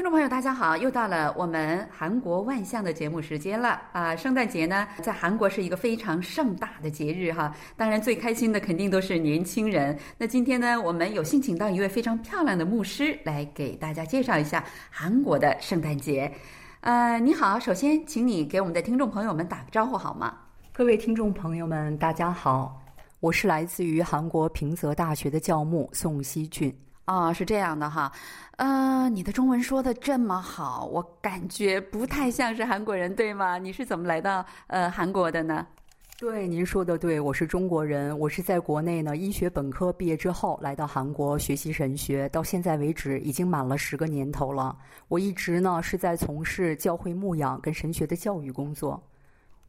听众朋友，大家好！又到了我们韩国万象的节目时间了啊！圣诞节呢，在韩国是一个非常盛大的节日哈。当然，最开心的肯定都是年轻人。那今天呢，我们有幸请到一位非常漂亮的牧师来给大家介绍一下韩国的圣诞节。呃，你好，首先请你给我们的听众朋友们打个招呼好吗？各位听众朋友们，大家好，我是来自于韩国平泽大学的教牧宋希俊。哦，是这样的哈，呃，你的中文说的这么好，我感觉不太像是韩国人，对吗？你是怎么来到呃韩国的呢？对，您说的对，我是中国人，我是在国内呢医学本科毕业之后来到韩国学习神学，到现在为止已经满了十个年头了。我一直呢是在从事教会牧养跟神学的教育工作。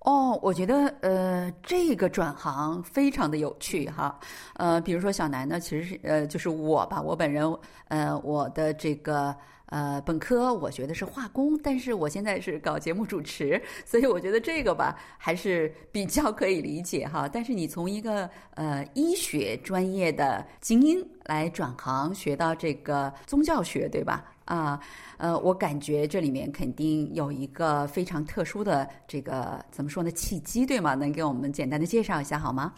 哦，我觉得呃，这个转行非常的有趣哈。呃，比如说小南呢，其实是呃，就是我吧，我本人呃，我的这个呃本科我学的是化工，但是我现在是搞节目主持，所以我觉得这个吧还是比较可以理解哈。但是你从一个呃医学专业的精英来转行学到这个宗教学，对吧？啊，呃，我感觉这里面肯定有一个非常特殊的这个怎么说呢契机，对吗？能给我们简单的介绍一下好吗？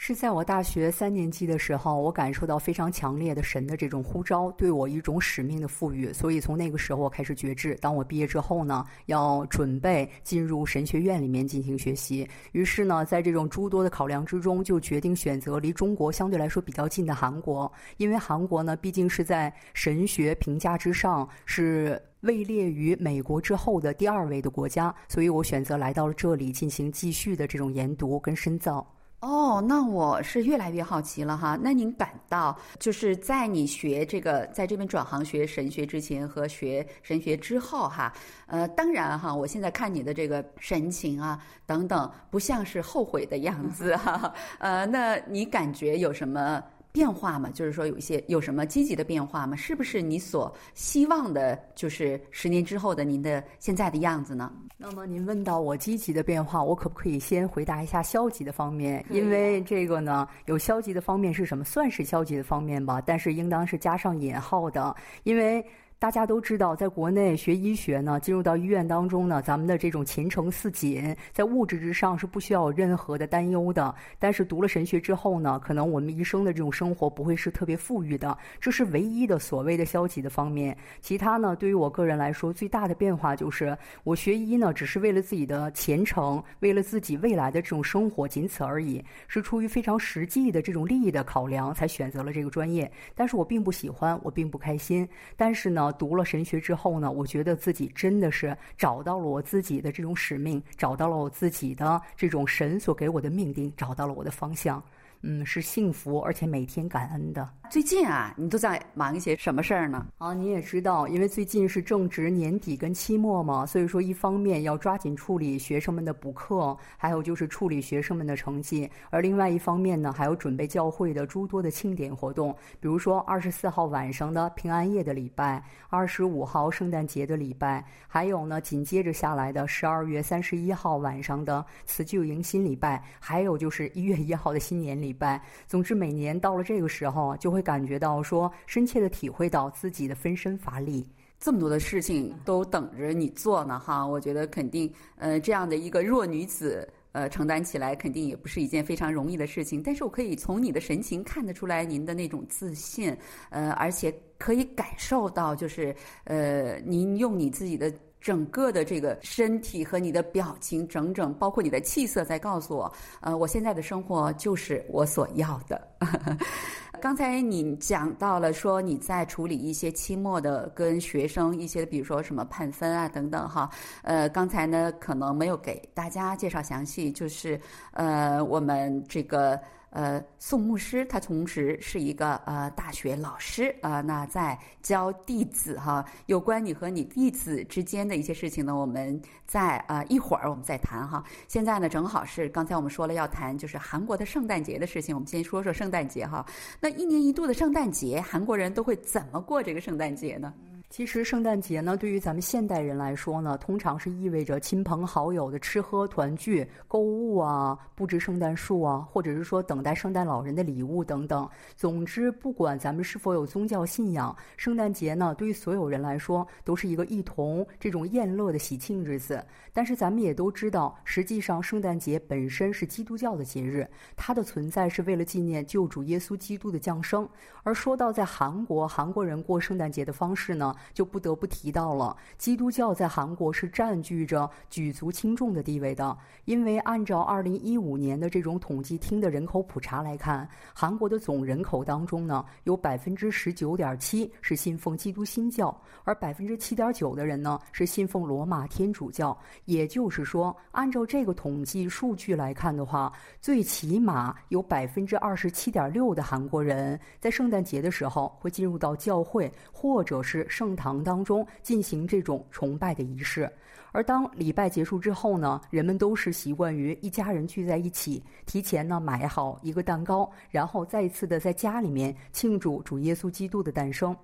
是在我大学三年级的时候，我感受到非常强烈的神的这种呼召，对我一种使命的赋予。所以从那个时候我开始觉志。当我毕业之后呢，要准备进入神学院里面进行学习。于是呢，在这种诸多的考量之中，就决定选择离中国相对来说比较近的韩国，因为韩国呢毕竟是在神学评价之上是位列于美国之后的第二位的国家，所以我选择来到了这里进行继续的这种研读跟深造。哦，那我是越来越好奇了哈。那您感到就是在你学这个，在这边转行学神学之前和学神学之后哈，呃，当然哈，我现在看你的这个神情啊等等，不像是后悔的样子哈。呃，那你感觉有什么？变化嘛，就是说有一些有什么积极的变化吗？是不是你所希望的，就是十年之后的您的现在的样子呢？那么您问到我积极的变化，我可不可以先回答一下消极的方面？因为这个呢，有消极的方面是什么？算是消极的方面吧，但是应当是加上引号的，因为。大家都知道，在国内学医学呢，进入到医院当中呢，咱们的这种前程似锦，在物质之上是不需要有任何的担忧的。但是读了神学之后呢，可能我们一生的这种生活不会是特别富裕的，这是唯一的所谓的消极的方面。其他呢，对于我个人来说，最大的变化就是我学医呢，只是为了自己的前程，为了自己未来的这种生活，仅此而已，是出于非常实际的这种利益的考量才选择了这个专业。但是我并不喜欢，我并不开心。但是呢。读了神学之后呢，我觉得自己真的是找到了我自己的这种使命，找到了我自己的这种神所给我的命定，找到了我的方向。嗯，是幸福而且每天感恩的。最近啊，你都在忙一些什么事儿呢？啊，你也知道，因为最近是正值年底跟期末嘛，所以说一方面要抓紧处理学生们的补课，还有就是处理学生们的成绩；而另外一方面呢，还要准备教会的诸多的庆典活动，比如说二十四号晚上的平安夜的礼拜，二十五号圣诞节的礼拜，还有呢紧接着下来的十二月三十一号晚上的辞旧迎新礼拜，还有就是一月一号的新年礼拜。总之，每年到了这个时候，就。会感觉到说，深切的体会到自己的分身乏力，这么多的事情都等着你做呢，哈！我觉得肯定，呃，这样的一个弱女子，呃，承担起来肯定也不是一件非常容易的事情。但是我可以从你的神情看得出来，您的那种自信，呃，而且可以感受到，就是，呃，您用你自己的。整个的这个身体和你的表情，整整包括你的气色，在告诉我，呃，我现在的生活就是我所要的。刚才你讲到了说你在处理一些期末的跟学生一些，比如说什么判分啊等等哈。呃，刚才呢可能没有给大家介绍详细，就是呃我们这个。呃，宋牧师他同时是一个呃大学老师啊，那在教弟子哈，有关你和你弟子之间的一些事情呢，我们在啊一会儿我们再谈哈。现在呢，正好是刚才我们说了要谈就是韩国的圣诞节的事情，我们先说说圣诞节哈。那一年一度的圣诞节，韩国人都会怎么过这个圣诞节呢？其实圣诞节呢，对于咱们现代人来说呢，通常是意味着亲朋好友的吃喝团聚、购物啊、布置圣诞树啊，或者是说等待圣诞老人的礼物等等。总之，不管咱们是否有宗教信仰，圣诞节呢，对于所有人来说都是一个一同这种宴乐的喜庆日子。但是咱们也都知道，实际上圣诞节本身是基督教的节日，它的存在是为了纪念救主耶稣基督的降生。而说到在韩国，韩国人过圣诞节的方式呢？就不得不提到了，基督教在韩国是占据着举足轻重的地位的。因为按照二零一五年的这种统计厅的人口普查来看，韩国的总人口当中呢，有百分之十九点七是信奉基督新教，而百分之七点九的人呢是信奉罗马天主教。也就是说，按照这个统计数据来看的话，最起码有百分之二十七点六的韩国人在圣诞节的时候会进入到教会，或者是圣。圣堂当中进行这种崇拜的仪式，而当礼拜结束之后呢，人们都是习惯于一家人聚在一起，提前呢买好一个蛋糕，然后再一次的在家里面庆祝主耶稣基督的诞生。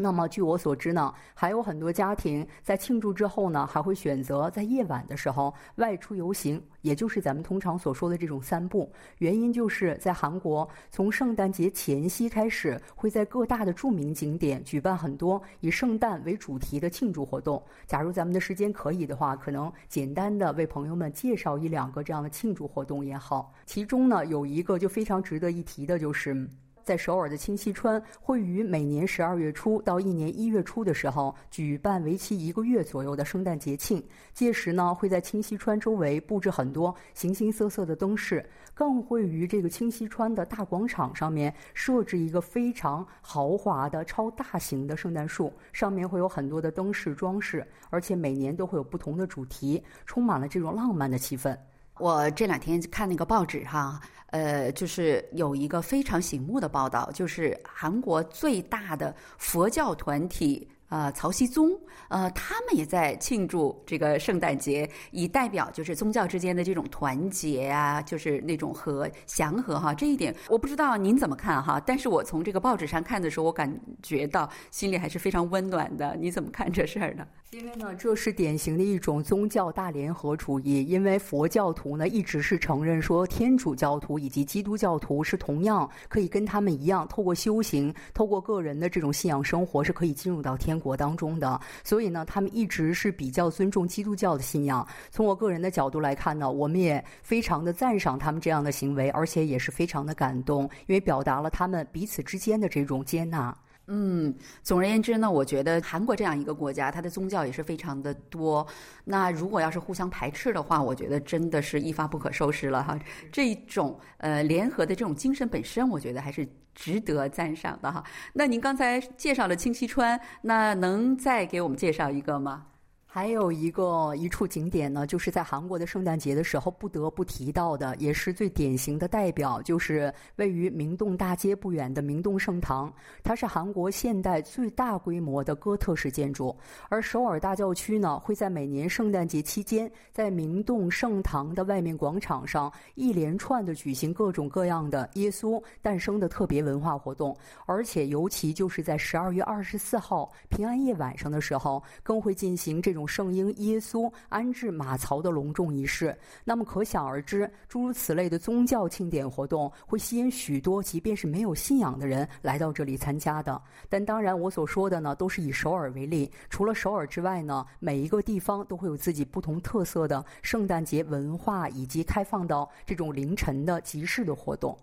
那么，据我所知呢，还有很多家庭在庆祝之后呢，还会选择在夜晚的时候外出游行，也就是咱们通常所说的这种散步。原因就是在韩国，从圣诞节前夕开始，会在各大的著名景点举办很多以圣诞为主题的庆祝活动。假如咱们的时间可以的话，可能简单的为朋友们介绍一两个这样的庆祝活动也好。其中呢，有一个就非常值得一提的，就是。在首尔的清溪川，会于每年十二月初到一年一月初的时候举办为期一个月左右的圣诞节庆。届时呢，会在清溪川周围布置很多形形色色的灯饰，更会于这个清溪川的大广场上面设置一个非常豪华的超大型的圣诞树，上面会有很多的灯饰装饰，而且每年都会有不同的主题，充满了这种浪漫的气氛。我这两天看那个报纸哈。呃，就是有一个非常醒目的报道，就是韩国最大的佛教团体。啊，曹熙宗，呃，他们也在庆祝这个圣诞节，以代表就是宗教之间的这种团结啊，就是那种和祥和哈。这一点我不知道您怎么看哈，但是我从这个报纸上看的时候，我感觉到心里还是非常温暖的。你怎么看这事儿呢？因为呢，这是典型的一种宗教大联合主义。因为佛教徒呢，一直是承认说天主教徒以及基督教徒是同样可以跟他们一样，透过修行，透过个人的这种信仰生活，是可以进入到天国当中的，所以呢，他们一直是比较尊重基督教的信仰。从我个人的角度来看呢，我们也非常的赞赏他们这样的行为，而且也是非常的感动，因为表达了他们彼此之间的这种接纳。嗯，总而言之呢，我觉得韩国这样一个国家，它的宗教也是非常的多。那如果要是互相排斥的话，我觉得真的是一发不可收拾了哈。这种呃联合的这种精神本身，我觉得还是。值得赞赏的哈，那您刚才介绍了清溪川，那能再给我们介绍一个吗？还有一个一处景点呢，就是在韩国的圣诞节的时候不得不提到的，也是最典型的代表，就是位于明洞大街不远的明洞圣堂。它是韩国现代最大规模的哥特式建筑。而首尔大教区呢，会在每年圣诞节期间，在明洞圣堂的外面广场上一连串的举行各种各样的耶稣诞生的特别文化活动。而且尤其就是在十二月二十四号平安夜晚上的时候，更会进行这种。用圣婴耶稣安置马槽的隆重仪式，那么可想而知，诸如此类的宗教庆典活动会吸引许多即便是没有信仰的人来到这里参加的。但当然，我所说的呢，都是以首尔为例。除了首尔之外呢，每一个地方都会有自己不同特色的圣诞节文化，以及开放到这种凌晨的集市的活动。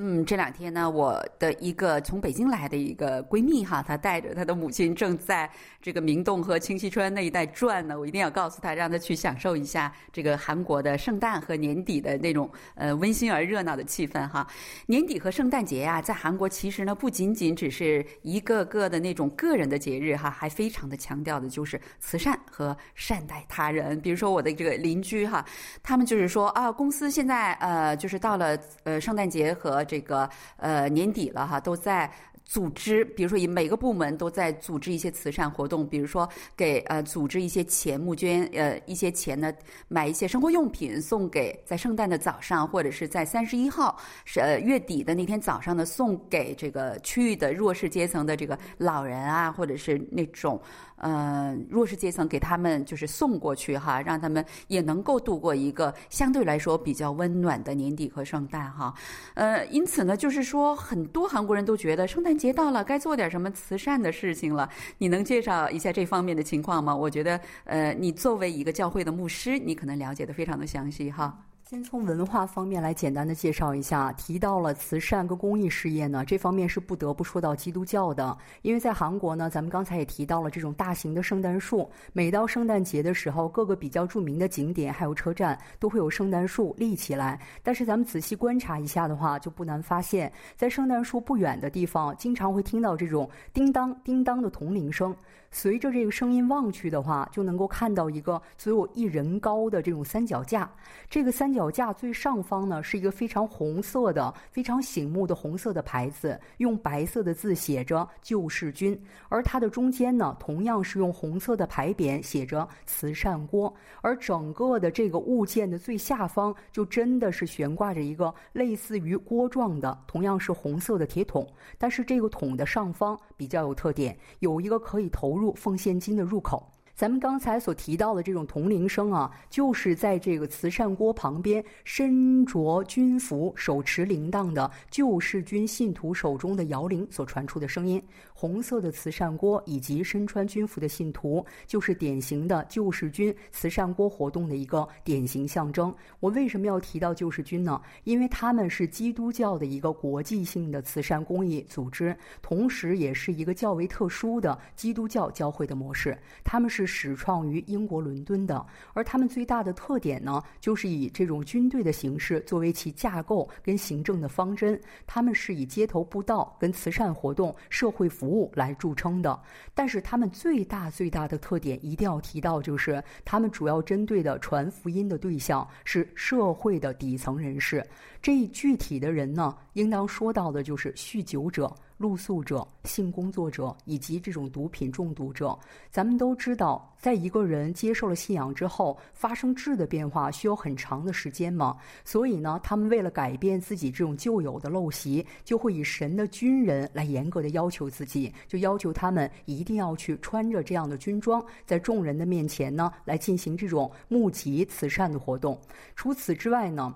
嗯，这两天呢，我的一个从北京来的一个闺蜜哈，她带着她的母亲正在这个明洞和清溪川那一带转呢。我一定要告诉她，让她去享受一下这个韩国的圣诞和年底的那种呃温馨而热闹的气氛哈。年底和圣诞节呀，在韩国其实呢不仅仅只是一个个的那种个人的节日哈，还非常的强调的就是慈善和善待他人。比如说我的这个邻居哈，他们就是说啊，公司现在呃就是到了呃圣诞节和这个呃年底了哈，都在组织，比如说以每个部门都在组织一些慈善活动，比如说给呃组织一些钱募捐，呃一些钱呢买一些生活用品送给在圣诞的早上或者是在三十一号是呃月底的那天早上呢送给这个区域的弱势阶层的这个老人啊，或者是那种。呃，弱势阶层给他们就是送过去哈，让他们也能够度过一个相对来说比较温暖的年底和圣诞哈。呃，因此呢，就是说很多韩国人都觉得圣诞节到了，该做点什么慈善的事情了。你能介绍一下这方面的情况吗？我觉得，呃，你作为一个教会的牧师，你可能了解的非常的详细哈。先从文化方面来简单的介绍一下，提到了慈善跟公益事业呢，这方面是不得不说到基督教的，因为在韩国呢，咱们刚才也提到了这种大型的圣诞树，每到圣诞节的时候，各个比较著名的景点还有车站都会有圣诞树立起来。但是咱们仔细观察一下的话，就不难发现，在圣诞树不远的地方，经常会听到这种叮当叮当的铜铃声。随着这个声音望去的话，就能够看到一个足有一人高的这种三脚架。这个三脚架最上方呢，是一个非常红色的、非常醒目的红色的牌子，用白色的字写着“救世军”。而它的中间呢，同样是用红色的牌匾写着“慈善锅”。而整个的这个物件的最下方，就真的是悬挂着一个类似于锅状的，同样是红色的铁桶。但是这个桶的上方比较有特点，有一个可以投。入奉献金的入口。咱们刚才所提到的这种铜铃声啊，就是在这个慈善锅旁边身着军服、手持铃铛的救世军信徒手中的摇铃所传出的声音。红色的慈善锅以及身穿军服的信徒，就是典型的救世军慈善锅活动的一个典型象征。我为什么要提到救世军呢？因为他们是基督教的一个国际性的慈善公益组织，同时也是一个较为特殊的基督教教会的模式。他们是。始创于英国伦敦的，而他们最大的特点呢，就是以这种军队的形式作为其架构跟行政的方针。他们是以街头布道跟慈善活动、社会服务来著称的。但是他们最大最大的特点一定要提到，就是他们主要针对的传福音的对象是社会的底层人士。这一具体的人呢，应当说到的就是酗酒者。露宿者、性工作者以及这种毒品中毒者，咱们都知道，在一个人接受了信仰之后，发生质的变化需要很长的时间嘛。所以呢，他们为了改变自己这种旧有的陋习，就会以神的军人来严格的要求自己，就要求他们一定要去穿着这样的军装，在众人的面前呢，来进行这种募集慈善的活动。除此之外呢。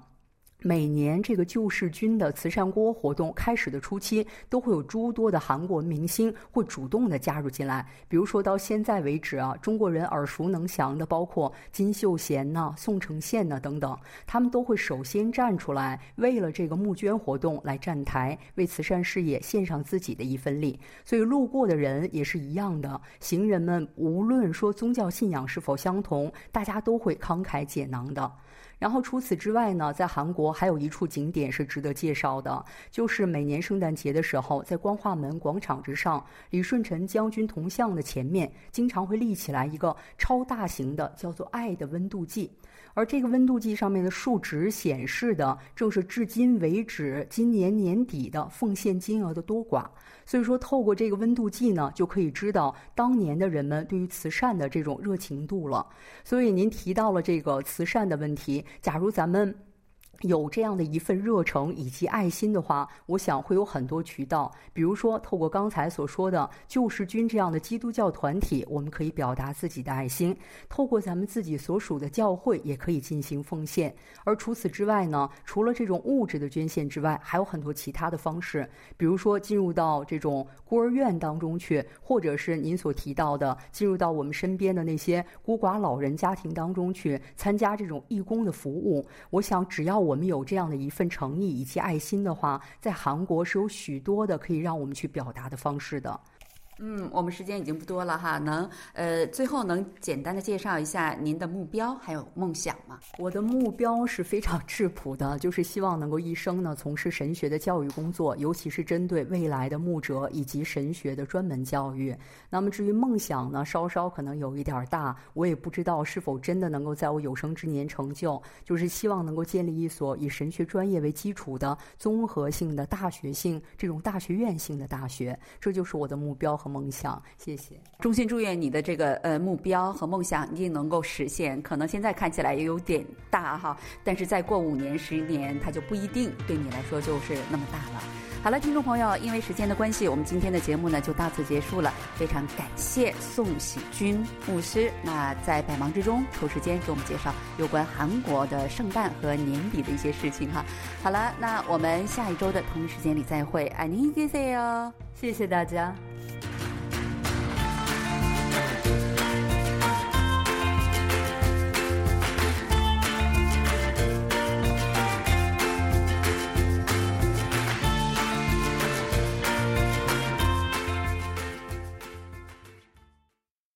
每年这个救世军的慈善锅活动开始的初期，都会有诸多的韩国明星会主动的加入进来。比如说到现在为止啊，中国人耳熟能详的，包括金秀贤呐、宋承宪呐等等，他们都会首先站出来，为了这个募捐活动来站台，为慈善事业献上自己的一份力。所以路过的人也是一样的，行人们无论说宗教信仰是否相同，大家都会慷慨解囊的。然后除此之外呢，在韩国还有一处景点是值得介绍的，就是每年圣诞节的时候，在光化门广场之上，李舜臣将军铜像的前面，经常会立起来一个超大型的叫做“爱的温度计”。而这个温度计上面的数值显示的，正是至今为止今年年底的奉献金额的多寡。所以说，透过这个温度计呢，就可以知道当年的人们对于慈善的这种热情度了。所以您提到了这个慈善的问题，假如咱们。有这样的一份热诚以及爱心的话，我想会有很多渠道，比如说透过刚才所说的救世军这样的基督教团体，我们可以表达自己的爱心；透过咱们自己所属的教会，也可以进行奉献。而除此之外呢，除了这种物质的捐献之外，还有很多其他的方式，比如说进入到这种孤儿院当中去，或者是您所提到的进入到我们身边的那些孤寡老人家庭当中去参加这种义工的服务。我想，只要我。们有这样的一份诚意以及爱心的话，在韩国是有许多的可以让我们去表达的方式的。嗯，我们时间已经不多了哈，能呃最后能简单的介绍一下您的目标还有梦想吗？我的目标是非常质朴的，就是希望能够一生呢从事神学的教育工作，尤其是针对未来的牧者以及神学的专门教育。那么至于梦想呢，稍稍可能有一点大，我也不知道是否真的能够在我有生之年成就。就是希望能够建立一所以神学专业为基础的综合性的大学性这种大学院性的大学，这就是我的目标。和梦想，谢谢。衷心祝愿你的这个呃目标和梦想一定能够实现。可能现在看起来也有点大哈，但是再过五年、十年，它就不一定对你来说就是那么大了。好了，听众朋友，因为时间的关系，我们今天的节目呢就到此结束了。非常感谢宋喜军牧师，那在百忙之中抽时间给我们介绍有关韩国的圣诞和年底的一些事情哈。好了，那我们下一周的同一时间里再会，爱您，谢谢哦，谢谢大家。